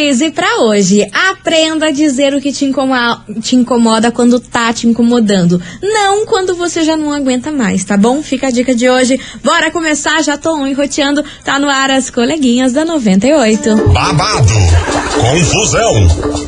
E pra hoje, aprenda a dizer o que te incomoda, te incomoda quando tá te incomodando. Não quando você já não aguenta mais, tá bom? Fica a dica de hoje. Bora começar, já tô enroteando. Tá no ar as coleguinhas da 98. Babado, confusão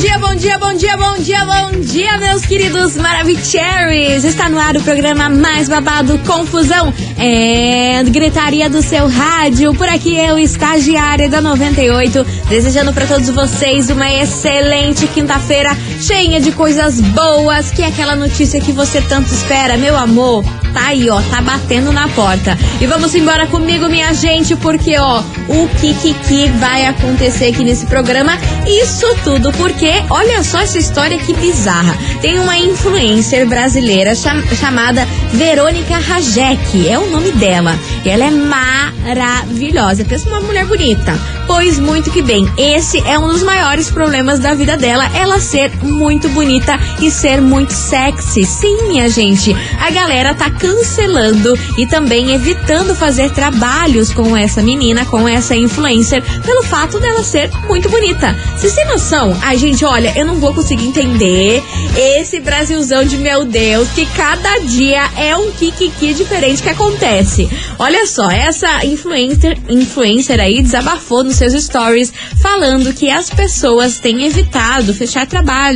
Dia, bom dia, bom dia, bom dia, bom dia, meus queridos Maravicheries! Está no ar o programa mais babado Confusão é gritaria do seu rádio. Por aqui eu, estagiária da 98, desejando para todos vocês uma excelente quinta-feira cheia de coisas boas, que é aquela notícia que você tanto espera, meu amor. Tá aí, ó, tá batendo na porta. E vamos embora comigo, minha gente, porque, ó, o que que, que vai acontecer aqui nesse programa? Isso tudo porque, olha só essa história que bizarra. Tem uma influencer brasileira cham chamada Verônica Rajek, é o nome dela. E ela é maravilhosa, pensa uma mulher bonita. Pois muito que bem, esse é um dos maiores problemas da vida dela, ela ser muito bonita e ser muito sexy. Sim, minha gente, a galera tá cancelando e também evitando fazer trabalhos com essa menina, com essa influencer, pelo fato dela ser muito bonita. Vocês têm noção? Ai, gente, olha, eu não vou conseguir entender esse Brasilzão de meu Deus, que cada dia é um kikiki diferente que acontece. Olha só, essa influencer, influencer aí desabafou nos seus stories falando que as pessoas têm evitado fechar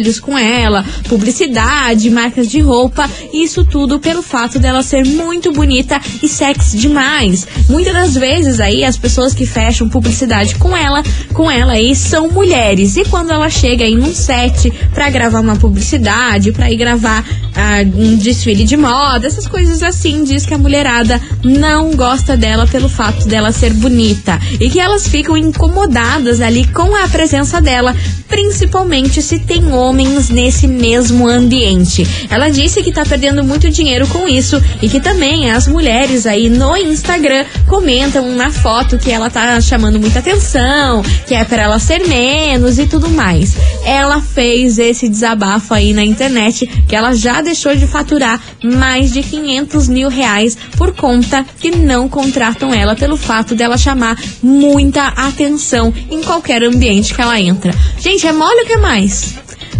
trabalhos com ela, publicidade, marcas de roupa, isso tudo pelo fato dela ser muito bonita e sexy demais. Muitas das vezes aí as pessoas que fecham publicidade com ela, com ela aí são mulheres. E quando ela chega aí num set para gravar uma publicidade, para ir gravar ah, um desfile de moda, essas coisas assim, diz que a mulherada não gosta dela pelo fato dela ser bonita e que elas ficam incomodadas ali com a presença dela, principalmente se tem homens nesse mesmo ambiente. Ela disse que tá perdendo muito dinheiro com isso e que também as mulheres aí no Instagram comentam na foto que ela tá chamando muita atenção, que é para ela ser menos e tudo mais. Ela fez esse desabafo aí na internet que ela já deixou de faturar mais de 500 mil reais por conta que não contratam ela pelo fato dela chamar muita atenção em qualquer ambiente que ela entra. Gente, é mole o que mais?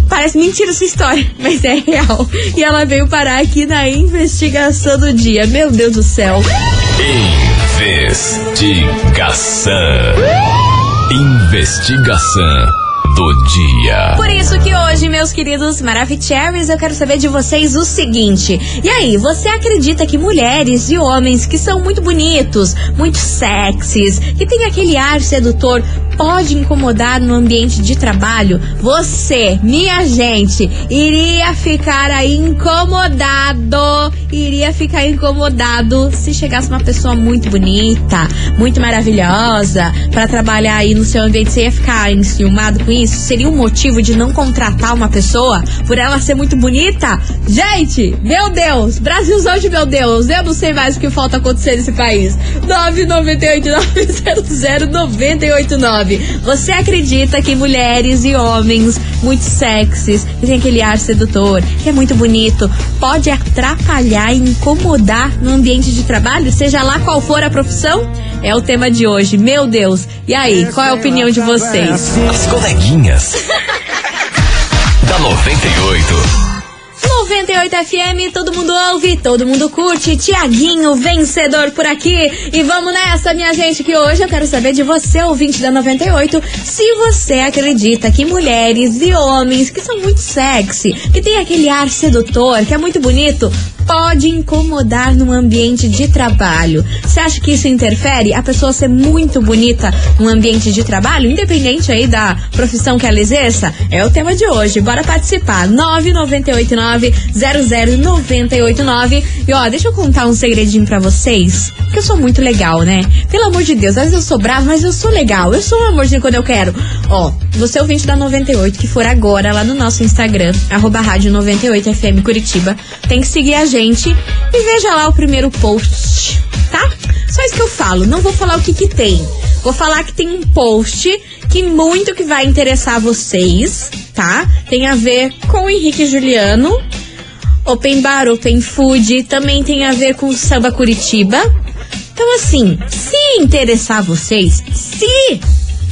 Parece mentira essa história, mas é real. E ela veio parar aqui na investigação do dia. Meu Deus do céu. Investigação. Investigação do dia. Por isso que hoje, meus queridos Maravicheries, eu quero saber de vocês o seguinte. E aí, você acredita que mulheres e homens que são muito bonitos, muito sexys, que tem aquele ar sedutor, pode incomodar no ambiente de trabalho? Você, minha gente, iria ficar aí incomodado, iria ficar incomodado se chegasse uma pessoa muito bonita, muito maravilhosa, para trabalhar aí no seu ambiente, você ia ficar enciumado com isso? seria um motivo de não contratar uma pessoa por ela ser muito bonita? Gente, meu Deus, Brasilzão de meu Deus, eu não sei mais o que falta acontecer nesse país. 998-900-989. Você acredita que mulheres e homens muito sexys, que tem aquele ar sedutor, que é muito bonito, pode atrapalhar e incomodar no ambiente de trabalho, seja lá qual for a profissão? É o tema de hoje. Meu Deus. E aí, qual é a opinião de vocês? As coleguinhas. da 98. 98 FM, todo mundo ouve, todo mundo curte. Tiaguinho, vencedor por aqui. E vamos nessa, minha gente, que hoje eu quero saber de você, ouvinte da 98, se você acredita que mulheres e homens que são muito sexy, que tem aquele ar sedutor, que é muito bonito, pode incomodar no ambiente de trabalho. Você acha que isso interfere? A pessoa ser muito bonita no ambiente de trabalho, independente aí da profissão que ela exerça? É o tema de hoje. Bora participar. 998900989. E ó, deixa eu contar um segredinho para vocês, que eu sou muito legal, né? Pelo amor de Deus, às vezes eu sou brava, mas eu sou legal. Eu sou um amorzinho quando eu quero. Ó, você ouvinte da 98 que for agora lá no nosso Instagram, arroba rádio 98FM Curitiba, tem que seguir a gente e veja lá o primeiro post, tá? Só isso que eu falo, não vou falar o que que tem. Vou falar que tem um post que muito que vai interessar vocês, tá? Tem a ver com o Henrique Juliano, Open Bar, Open Food, também tem a ver com o Samba Curitiba. Então, assim, se interessar vocês, se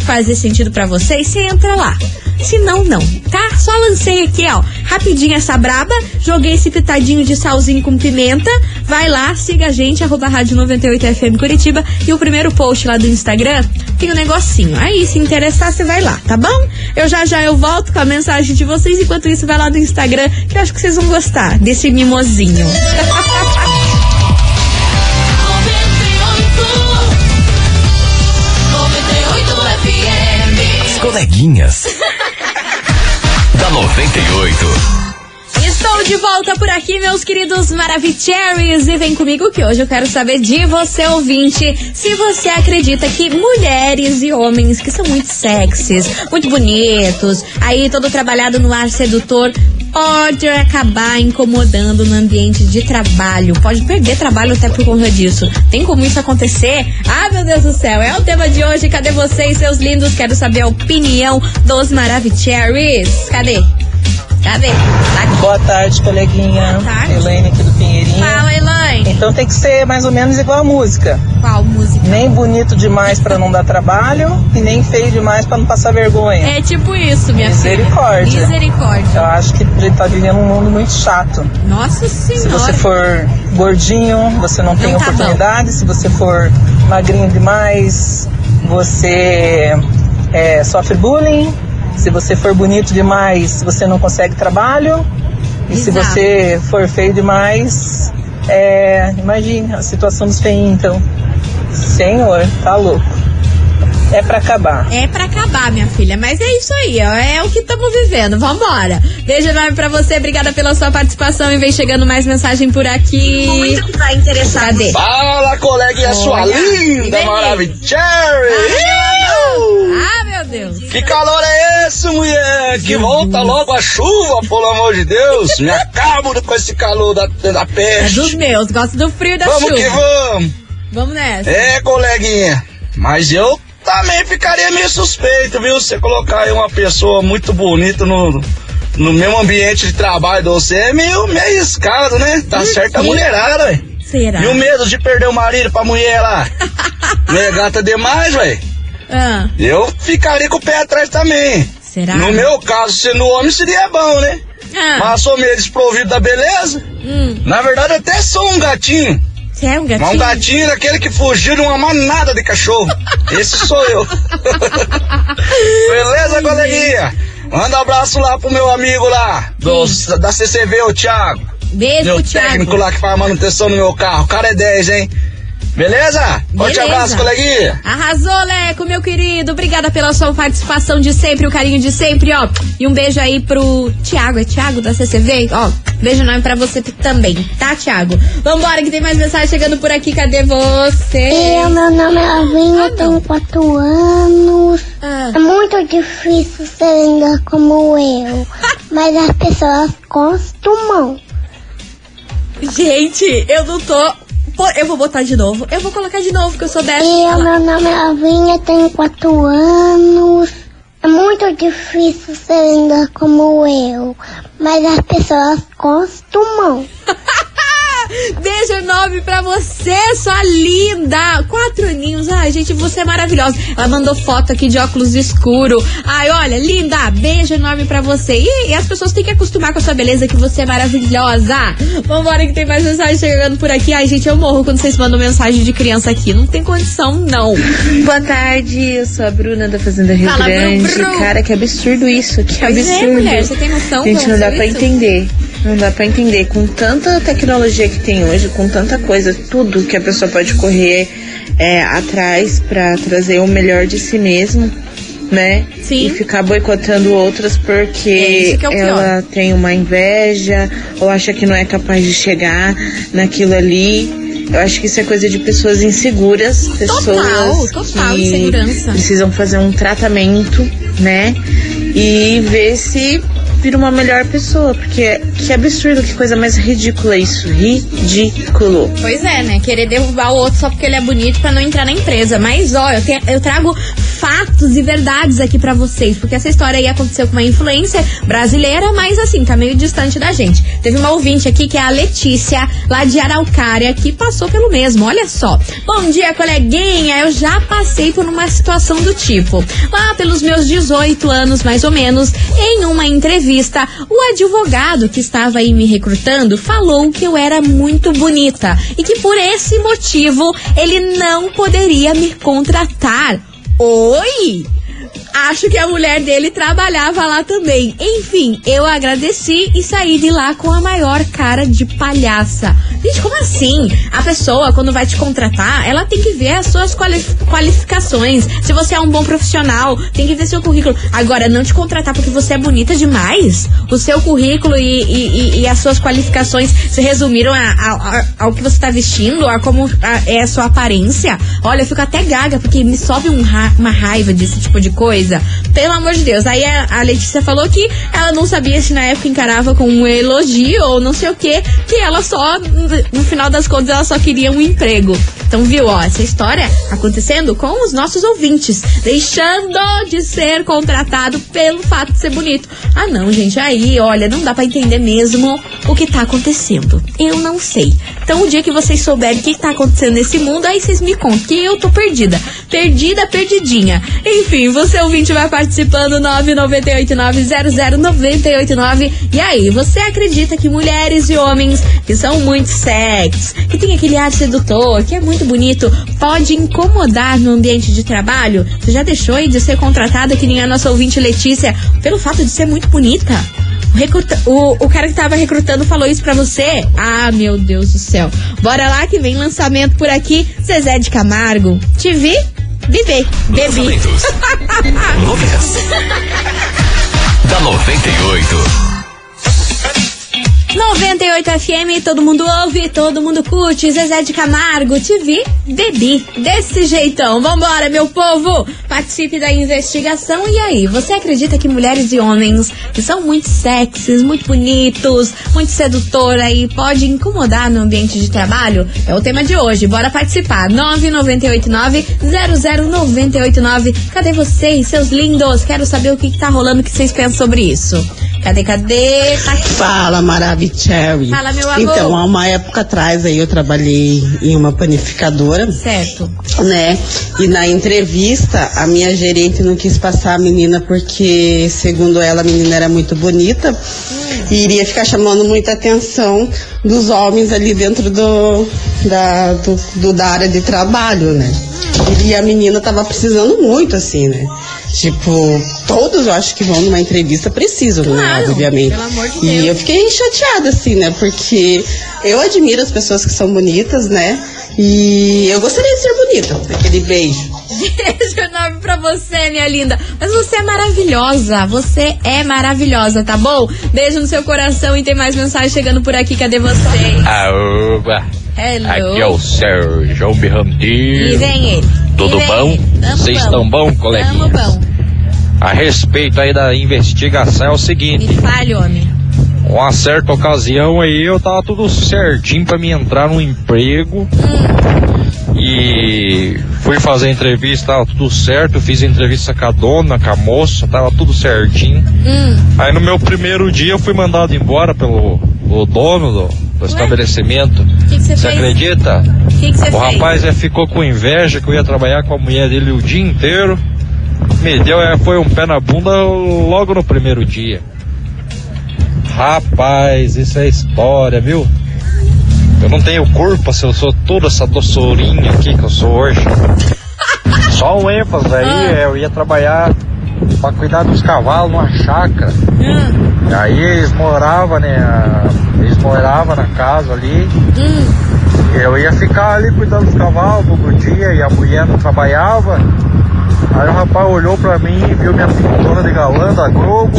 fazer sentido para vocês, você entra lá. Se não, não, tá? Só lancei aqui, ó, rapidinho essa braba, joguei esse pitadinho de salzinho com pimenta. Vai lá, siga a gente, arroba rádio 98FM Curitiba. E o primeiro post lá do Instagram tem um negocinho. Aí, se interessar, você vai lá, tá bom? Eu já já eu volto com a mensagem de vocês. Enquanto isso, vai lá no Instagram, que eu acho que vocês vão gostar desse mimosinho. As coleguinhas. Da 98. Estou de volta por aqui, meus queridos Maravicheries. E vem comigo que hoje eu quero saber de você, ouvinte, se você acredita que mulheres e homens que são muito sexys, muito bonitos, aí todo trabalhado no ar sedutor, pode acabar incomodando no ambiente de trabalho. Pode perder trabalho até por conta disso. Tem como isso acontecer? Ah, meu Deus do céu, é o tema de hoje. Cadê vocês, seus lindos? Quero saber a opinião dos Maravicheries. Cadê? Cadê? Tá. Boa tarde, coleguinha. Boa tarde. Elaine aqui do Pinheirinho. Fala. Então tem que ser mais ou menos igual a música. Qual música? Nem bonito demais pra não dar trabalho e nem feio demais pra não passar vergonha. É tipo isso, minha Misericórdia. filha. Misericórdia. Eu acho que a gente tá vivendo um mundo muito chato. Nossa Se senhora. você for gordinho, você não tem Não tá oportunidade. Se você for magrinho demais, você é, sofre bullying. Se você for bonito demais, você não consegue trabalho. E se Exato. você for feio demais, é, imagine a situação dos feios, então. Senhor, tá louco. É pra acabar. É pra acabar, minha filha. Mas é isso aí, ó. É o que estamos vivendo. Vambora. Beijo enorme pra você. Obrigada pela sua participação. E vem chegando mais mensagem por aqui. Muito que vai interessar. Cadê? Fala, coleguinha sua Olha, linda, vem. maravilhosa! Deus. Que calor é esse, mulher? Que volta logo a chuva, pelo amor de Deus! Me acabo com esse calor da, da É peste! dos meus. Gosto do frio da Vamos chuva. que vamos! Vamos nessa. É, coleguinha, mas eu também ficaria meio suspeito, viu? Você colocar aí uma pessoa muito bonita no, no mesmo ambiente de trabalho de você é meio, meio arriscado, né? Tá Por certa a mulherada, velho. Será? E o medo de perder o marido pra mulher lá? Não é gata demais, velho? Ah, Eu ficaria com o pé atrás também. será? No meu caso, sendo homem, seria bom, né? Ah, Mas sou meio desprovido da beleza. hum. Na verdade, até sou um gatinho. Você é um Mas gatinho? um gatinho daquele que fugiu de uma manada de cachorro. Esse sou eu. Beleza, coleguinha? Manda um abraço lá pro meu amigo lá, do, da CCV, o Thiago. Beijo Meu Thiago. técnico lá que faz manutenção no meu carro. O cara é 10, hein? Beleza? Forte Beleza. abraço, coleguinha. Arrasou, Leco, meu querido. Obrigada pela sua participação de sempre, o carinho de sempre, ó. E um beijo aí pro Tiago, é Tiago da CCV? Ó, beijo enorme pra você também, tá, Tiago? Vambora, que tem mais mensagem chegando por aqui. Cadê você? Eu, meu nome é Lavinha, tenho 4 anos. Ah, É muito difícil ser linda como eu, mas as pessoas costumam. gente, eu não tô. Eu vou botar de novo. Eu vou colocar de novo, que eu sou dessa. Eu, meu nome é Lavinha, tenho 4 anos. É muito difícil ser linda como eu, mas as pessoas costumam. Beijo enorme pra você, sua linda. Quatro aninhos. Ai, gente, você é maravilhosa. Ela mandou foto aqui de óculos escuro. Ai, olha, linda. Beijo enorme pra você. E, e as pessoas têm que acostumar com a sua beleza, que você é maravilhosa. Vambora que tem mais mensagem chegando por aqui. Ai, gente, eu morro quando vocês mandam mensagem de criança aqui. Não tem condição, não. Boa tarde, eu sou a Bruna da Fazenda Rio Fala, Grande. Bru, Bru. Cara, que absurdo isso, que Pois é, absurdo. mulher, você tem noção Gente, não dá é pra isso? entender. Não dá pra entender. Com tanta tecnologia que tem hoje, com tanta coisa, tudo que a pessoa pode correr é, atrás pra trazer o melhor de si mesmo, né? Sim. E ficar boicotando outras É porque é pior. ela tem uma inveja ou acha que não é capaz de chegar naquilo ali. Eu acho que isso é coisa de pessoas inseguras, pessoas total que insegurança. precisam fazer um tratamento, né? E ver se vira uma melhor pessoa, porque que absurdo, que coisa mais ridícula isso, ridículo. Pois é, né? Querer derrubar o outro só porque ele é bonito pra não entrar na empresa. Mas, ó, eu, te- eu trago fatos e verdades aqui pra vocês, porque essa história aí aconteceu com uma influência brasileira, mas assim, tá meio distante da gente. Teve uma ouvinte aqui que é a Letícia, lá de Araucária, que passou pelo mesmo. Olha só. Bom dia, coleguinha. Eu já passei por uma situação do tipo. Lá pelos meus 18 anos, mais ou menos, em uma entrevista, o advogado que estava aí me recrutando falou que eu era muito bonita e que por esse motivo ele não poderia me contratar. Oi! Acho que a mulher dele trabalhava lá também. Enfim, eu agradeci e saí de lá com a maior cara de palhaça. Gente, como assim? A pessoa, quando vai te contratar, ela tem que ver as suas quali- qualificações. Se você é um bom profissional, tem que ver seu currículo. Agora, não te contratar porque você é bonita demais. O seu currículo e, e- e- as suas qualificações se resumiram a- a- a- ao que você está vestindo, a como é a sua aparência. Olha, eu fico até gaga, porque me sobe um ra- uma raiva desse tipo de coisa. Pelo amor de Deus. Aí a, Letícia falou que ela não sabia se na época encarava como um elogio ou não sei o que, que ela só, no final das contas, ela só queria um emprego. Então, viu, ó, essa história acontecendo com os nossos ouvintes, deixando de ser contratado pelo fato de ser bonito. Ah, não, gente, aí, olha, não dá pra entender mesmo o que tá acontecendo. Eu não sei. Então, o dia que vocês souberem o que tá acontecendo nesse mundo, aí vocês me contam, que eu tô perdida. Perdida, perdidinha. Enfim, você ouvinte vai participando 998900989. E aí, você acredita que mulheres e homens que são muito sexy, que tem aquele ar sedutor, que é muito bonito, pode incomodar no ambiente de trabalho? Você já deixou de ser contratada, que nem a nossa ouvinte Letícia, pelo fato de ser muito bonita? O, recruta- o- o cara que tava recrutando falou isso pra você? Ah, meu Deus do céu. Bora lá que vem lançamento por aqui. Zezé de Camargo. Te vi? Viver. Bebi. Lançamentos. Da 98. 98 FM, todo mundo ouve, todo mundo curte. Zezé de Camargo, te vi, bebi. Desse jeitão. Vambora, meu povo! Participe da investigação. E aí, você acredita que mulheres e homens que são muito sexys, muito bonitos, muito sedutor aí, pode incomodar no ambiente de trabalho? É o tema de hoje. Bora participar. 9989-00989. Cadê vocês, seus lindos? Quero saber o que, que tá rolando, o que vocês pensam sobre isso. Cadê, cadê? Tá aqui. Fala, Maravicherry. Fala, meu amor. Então, há uma época atrás aí eu trabalhei em uma panificadora, Certo. né? E na entrevista, a minha gerente não quis passar a menina porque, segundo ela, a menina era muito bonita e iria ficar chamando muita atenção dos homens ali dentro do, da, do, do- da área de trabalho, né? E a menina tava precisando muito, assim, né? Tipo, todos eu acho que vão numa entrevista precisam, né? Claro, Obviamente. pelo amor de e Deus. eu fiquei chateada, assim, né? Porque eu admiro as pessoas que são bonitas, né? E eu gostaria de ser bonita, aquele beijo. Beijo enorme pra você, minha linda. Mas você é maravilhosa. Você é maravilhosa, tá bom? Beijo no seu coração e tem mais mensagem chegando por aqui. Cadê você? Aoba! Hello. Aqui é o Sérgio E Berrantinho. vem ele. Tudo bom? Tamo Vocês estão bom, Tamo coleguinha? bom. A respeito aí da investigação é o Me seguinte: fale, homem. uma certa ocasião aí eu tava tudo certinho pra me entrar num emprego e fui fazer a entrevista, tava tudo certo, fiz a entrevista com a dona, com a moça, tava tudo certinho. Hum. Aí no meu primeiro dia eu fui mandado embora pelo o dono do, do estabelecimento. O que que você Você acredita? O que você O rapaz é, ficou com inveja que eu ia trabalhar com a mulher dele o dia inteiro. Me deu, é, foi um pé na bunda logo no primeiro dia. Rapaz, isso é história, viu? Eu não tenho culpa se eu sou toda essa doçurinha aqui que eu sou hoje. Só um ênfase aí, Ah. é, eu ia trabalhar pra cuidar dos cavalos numa chácara. Hum. Aí eles moravam, né? Eles moravam na casa ali. Eu ia ficar ali cuidando dos cavalos todo dia e a mulher não trabalhava. Aí o rapaz olhou pra mim, viu minha pintona de galã da Globo.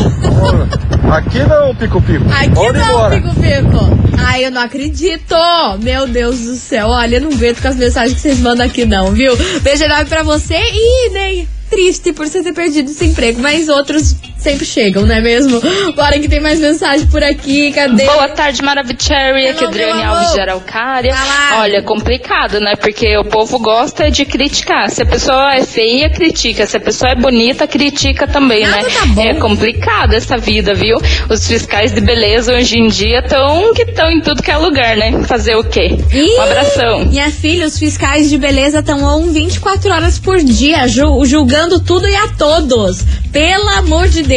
Aqui não, pico-pico. Aqui Pode ir não, embora. Pico Pico. Ai, eu não acredito. Meu Deus do céu. Olha, eu não aguento com as mensagens que vocês mandam aqui, não, viu? Beijo enorme pra você e, né, triste por você ter perdido esse emprego. Mas outros sempre chegam, não é mesmo? Bora que tem mais mensagem por aqui. Cadê? Boa tarde, Maravicherry. Aqui é Adriane Alves de Araucária. Fala. Olha, complicado, né? Porque o povo gosta de criticar. Se a pessoa é feia, critica. Se a pessoa é bonita, critica também, Nada né? tá bom. É complicado essa vida, viu? Os fiscais de beleza hoje em dia estão que estão em tudo que é lugar, né? Fazer o quê? Ih, Um abração. Minha filha, os fiscais de beleza estão on 24 horas por dia, ju- julgando tudo e a todos. Pelo amor de Deus.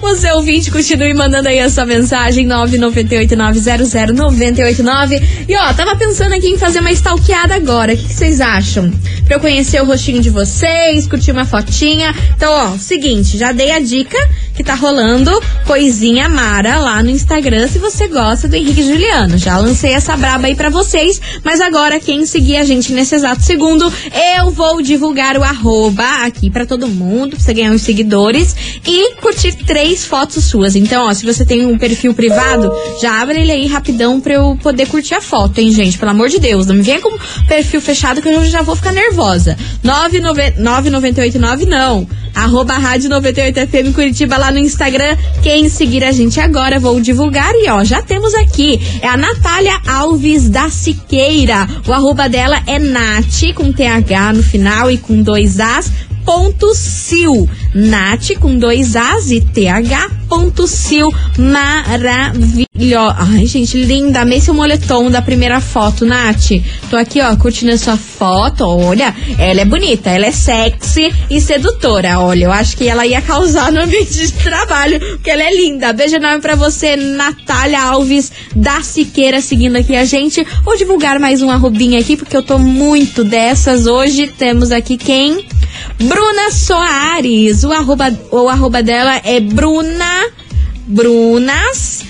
Você ouvinte, continue mandando aí a sua mensagem 998900989. E ó, tava pensando aqui em fazer uma stalkeada agora. O que que vocês acham? Pra eu conhecer o rostinho de vocês, curtir uma fotinha. Então, ó, seguinte, já dei a dica que tá rolando coisinha Mara lá no Instagram se você gosta do Henrique Juliano. Já lancei essa braba aí pra vocês, mas agora quem seguir a gente nesse exato segundo, eu vou divulgar o arroba aqui pra todo mundo, pra você ganhar uns seguidores e curtir três fotos suas. Então, ó, se você tem um perfil privado, já abre ele aí rapidão pra eu poder curtir a foto, hein, gente? Pelo amor de Deus, não me venha com perfil fechado que eu já vou ficar nervosa. 99889 não. Arroba Rádio 98FM Curitiba lá no Instagram. Quem seguir a gente agora, vou divulgar. E ó, já temos aqui. É a Natália Alves da Siqueira. O arroba dela é Nath, com TH no final e com dois As. Ponto Sil. Nath com dois As e TH. Ponto Sil. Maravilhosa. Ai, gente, linda. Amei seu moletom da primeira foto, Nath. Tô aqui, ó, curtindo a sua foto. Olha, ela é bonita, ela é sexy e sedutora. Olha, eu acho que ela ia causar no ambiente de trabalho, porque ela é linda. Beijo enorme pra você, Natália Alves da Siqueira, seguindo aqui a gente. Vou divulgar mais um arrobinha aqui, porque eu tô muito dessas. Hoje temos aqui quem? Bruna Soares. O arroba, o arroba dela é Bruna. Brunas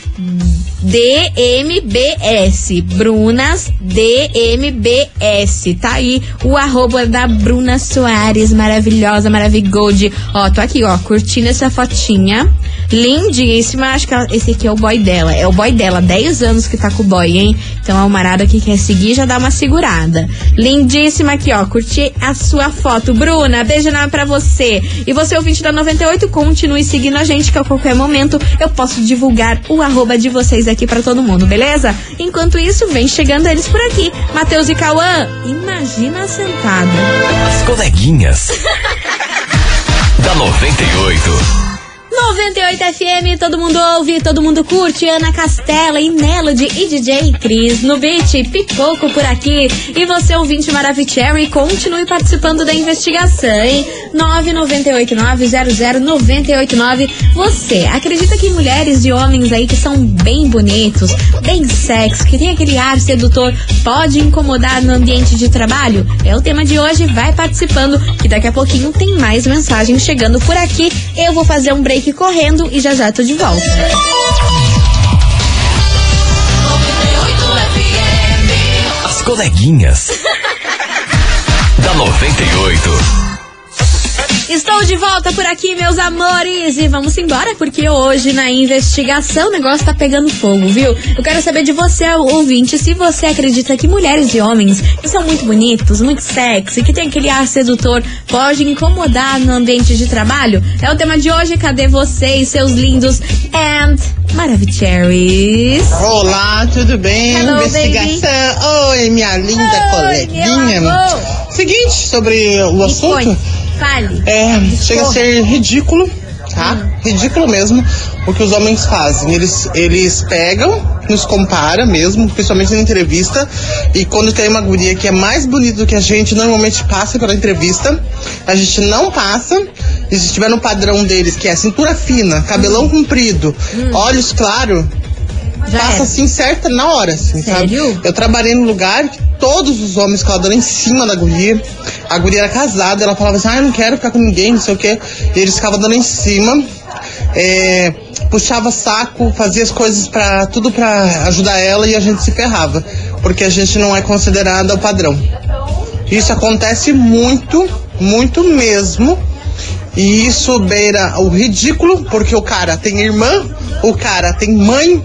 DMBS. Brunas DMBS. Tá aí o arroba da Bruna Soares, maravilhosa, maravigold. Ó, tô aqui, ó, curtindo essa fotinha. Lindíssima. Acho que ela- esse aqui é o boy dela. É o boy dela, 10 anos que tá com o boy, hein? Então a Almarada que quer seguir já dá uma segurada. Lindíssima aqui, ó. Curti a sua foto. Bruna, beijo enorme pra você. E você, ouvinte da 98, continue seguindo a gente, que a qualquer momento eu posso divulgar o arroba de vocês aqui pra todo mundo, beleza? Enquanto isso, vem chegando eles por aqui. Matheus e Cauã, imagina sentada. As coleguinhas. da 98. 98 FM, todo mundo ouve, todo mundo curte. Ana Castela e Melody e DJ Cris no beat, pipoco por aqui. E você, ouvinte Maravicherry, continue participando da investigação, hein? 998900989. Você acredita que mulheres e homens aí que são bem bonitos, bem sexy, que tem aquele ar sedutor, pode incomodar no ambiente de trabalho? É o tema de hoje, vai participando, que daqui a pouquinho tem mais mensagens chegando por aqui. Eu vou fazer um break correndo e já já tô de volta. As coleguinhas. da 98. Estou de volta por aqui, meus amores, e vamos embora, porque hoje na investigação o negócio tá pegando fogo, viu? Eu quero saber de você, ouvinte, se você acredita que mulheres e homens que são muito bonitos, muito sexy, que tem aquele ar sedutor, pode incomodar no ambiente de trabalho? É o tema de hoje, cadê vocês, seus lindos and maravicheries? Olá, tudo bem? Hello, Investigação. Oi, minha linda Oi, coleguinha. Seguinte, sobre o assunto. Fale. É, chega a ser ridículo, tá? Hum. Ridículo mesmo o que os homens fazem. Eles, eles pegam, nos compara mesmo, principalmente na entrevista, e quando tem uma guria que é mais bonita do que a gente, normalmente passa pela entrevista, a gente não passa, e se estiver no padrão deles, que é cintura fina, cabelão comprido, olhos claros, Hum. Passa era. assim certa na hora, assim, Sério? sabe? Eu trabalhei num lugar todos os homens ficavam dando em cima da guria. A guria era casada, ela falava assim, ah, eu não quero ficar com ninguém, não sei o quê. E eles ficavam dando em cima. É, puxava saco, fazia as coisas para tudo para ajudar ela e a gente se ferrava, porque a gente não é considerada o padrão. Isso acontece muito, muito mesmo. E isso beira o ridículo, porque o cara tem irmã, o cara tem mãe,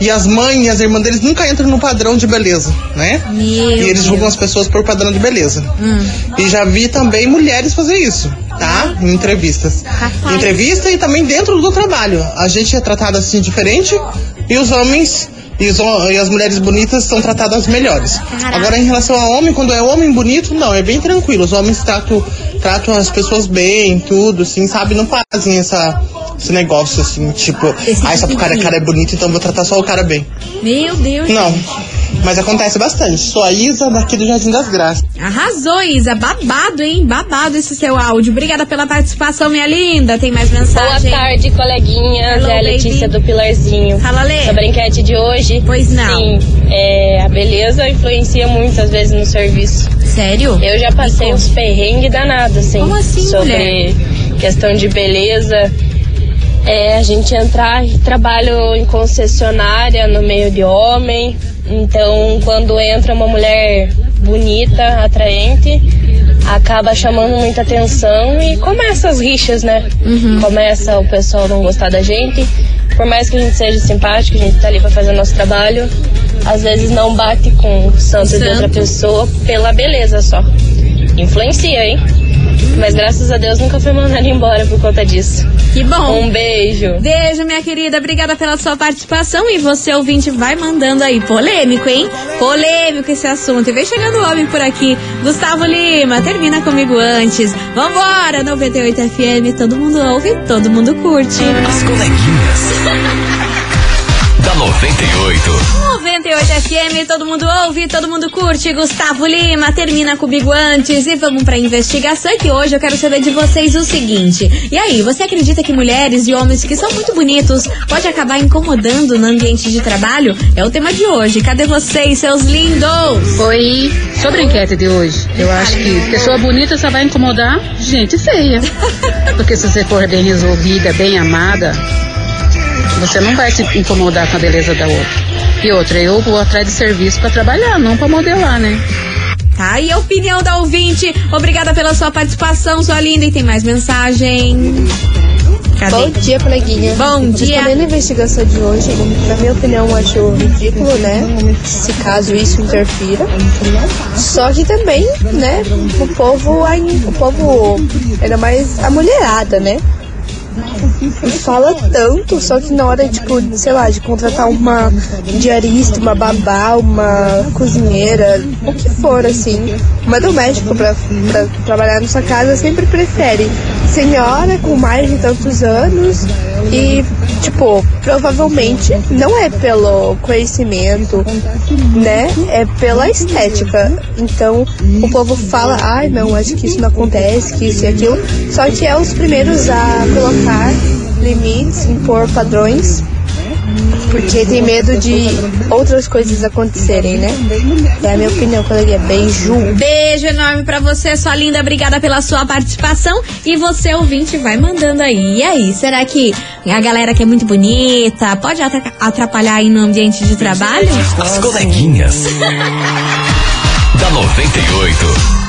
e as mães e as irmãs deles nunca entram no padrão de beleza, né? Meu e eles Deus. julgam as pessoas por padrão de beleza. Hum. E já vi também mulheres fazer isso, tá? Em entrevistas. Em entrevista e também dentro do trabalho. A gente é tratado assim diferente e os homens e, os e as mulheres bonitas são tratadas melhores. Agora, em relação ao homem, quando é homem bonito, não, é bem tranquilo. Os homens tratam, tratam as pessoas bem, tudo, assim, sabe? Não fazem essa, esse negócio assim, tipo, ah, essa cara, cara é bonito, então vou tratar só o cara bem. Meu Deus. Não. Mas acontece bastante. Sou a Isa daqui do Jardim das Graças. Arrasou, Isa. Babado, hein? Babado esse seu áudio. Obrigada pela participação, minha linda. Tem mais mensagem? Boa tarde, coleguinhas. Hello, é a Letícia baby. do Pilarzinho. Fala, Lê. Sobre a enquete de hoje. Pois não. Sim, é, a beleza influencia muito, às vezes, no serviço. Sério? Eu já passei uns perrengues danados, assim. Como assim, Sobre questão de beleza. É, a gente entrar em trabalho em concessionária no meio de homem. Então, quando entra uma mulher bonita, atraente, acaba chamando muita atenção e começa as rixas, né? Começa o pessoal não gostar da gente. Por mais que a gente seja simpático, a gente tá ali pra fazer o nosso trabalho, às vezes não bate com o santo, de outra Santo. pessoa pela beleza só. Influencia, hein? Mas graças a Deus nunca fui mandada embora por conta disso. Que bom. Um beijo. Beijo, minha querida. Obrigada pela sua participação. E você, ouvinte, vai mandando aí. Polêmico, hein? Polêmico esse assunto. E vem chegando o homem por aqui. Gustavo Lima, termina comigo antes. Vambora, 98 FM. Todo mundo ouve, todo mundo curte. As coleguinhas. da 98. 98 FM, todo mundo ouve, todo mundo curte. Gustavo Lima, termina comigo antes e vamos pra investigação. Que hoje eu quero saber de vocês o seguinte: e aí, você acredita que mulheres e homens que são muito bonitos pode acabar incomodando no ambiente de trabalho? É o tema de hoje. Cadê vocês, seus lindos? Oi, sobre a enquete de hoje, eu acho que pessoa bonita só vai incomodar gente feia. Porque se você for bem resolvida, bem amada, você não vai se incomodar com a beleza da outra. E outra, eu vou atrás de serviço pra trabalhar, não pra modelar, né? Tá aí a opinião da ouvinte. Obrigada pela sua participação, sua linda. E tem mais mensagem. Cadê? Bom dia, coleguinha. Bom dia. Respondendo a investigação de hoje, na minha opinião, acho ridículo, né? Se caso isso interfira. Só que também, né? O povo, o povo, ainda mais a mulherada, né? Fala tanto, só que na hora, tipo, sei lá, de contratar uma diarista, uma babá, uma cozinheira, o que for, assim, uma doméstica pra, pra trabalhar na sua casa, sempre prefere senhora com mais de tantos anos e, tipo, provavelmente não é pelo conhecimento, né? É pela estética. Então, o povo fala, ai, não, acho que isso não acontece, que isso e aquilo. Só que é os primeiros a colocar limites, impor padrões, porque tem medo de outras coisas acontecerem, né? É a minha opinião, coleguinha. Beijo. Beijo enorme pra você, sua linda. Obrigada pela sua participação. E você, ouvinte, vai mandando aí. E aí, será que a galera que é muito bonita pode atra- atrapalhar aí no ambiente de trabalho? As coleguinhas. da 98.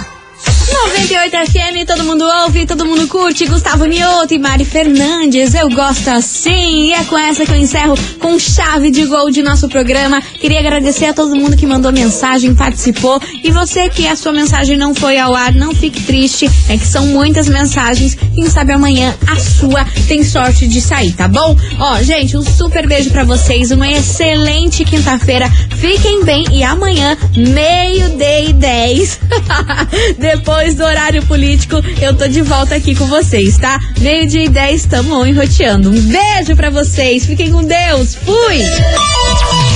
98 FM, todo mundo ouve, todo mundo curte. Gustavo Mioto e Mari Fernandes, eu gosto assim. E é com essa que eu encerro com chave de gol de nosso programa. Queria agradecer a todo mundo que mandou mensagem, participou. E você que a sua mensagem não foi ao ar, não fique triste. É que são muitas mensagens. Quem sabe amanhã a sua tem sorte de sair, tá bom? Ó, gente, um super beijo pra vocês. Uma excelente quinta-feira. Fiquem bem e amanhã, meio-dia e 10. Depois do horário político, eu tô de volta aqui com vocês, tá? Meio-dia e 10, tamo enroteando. Um beijo pra vocês. Fiquem com Deus. Fui!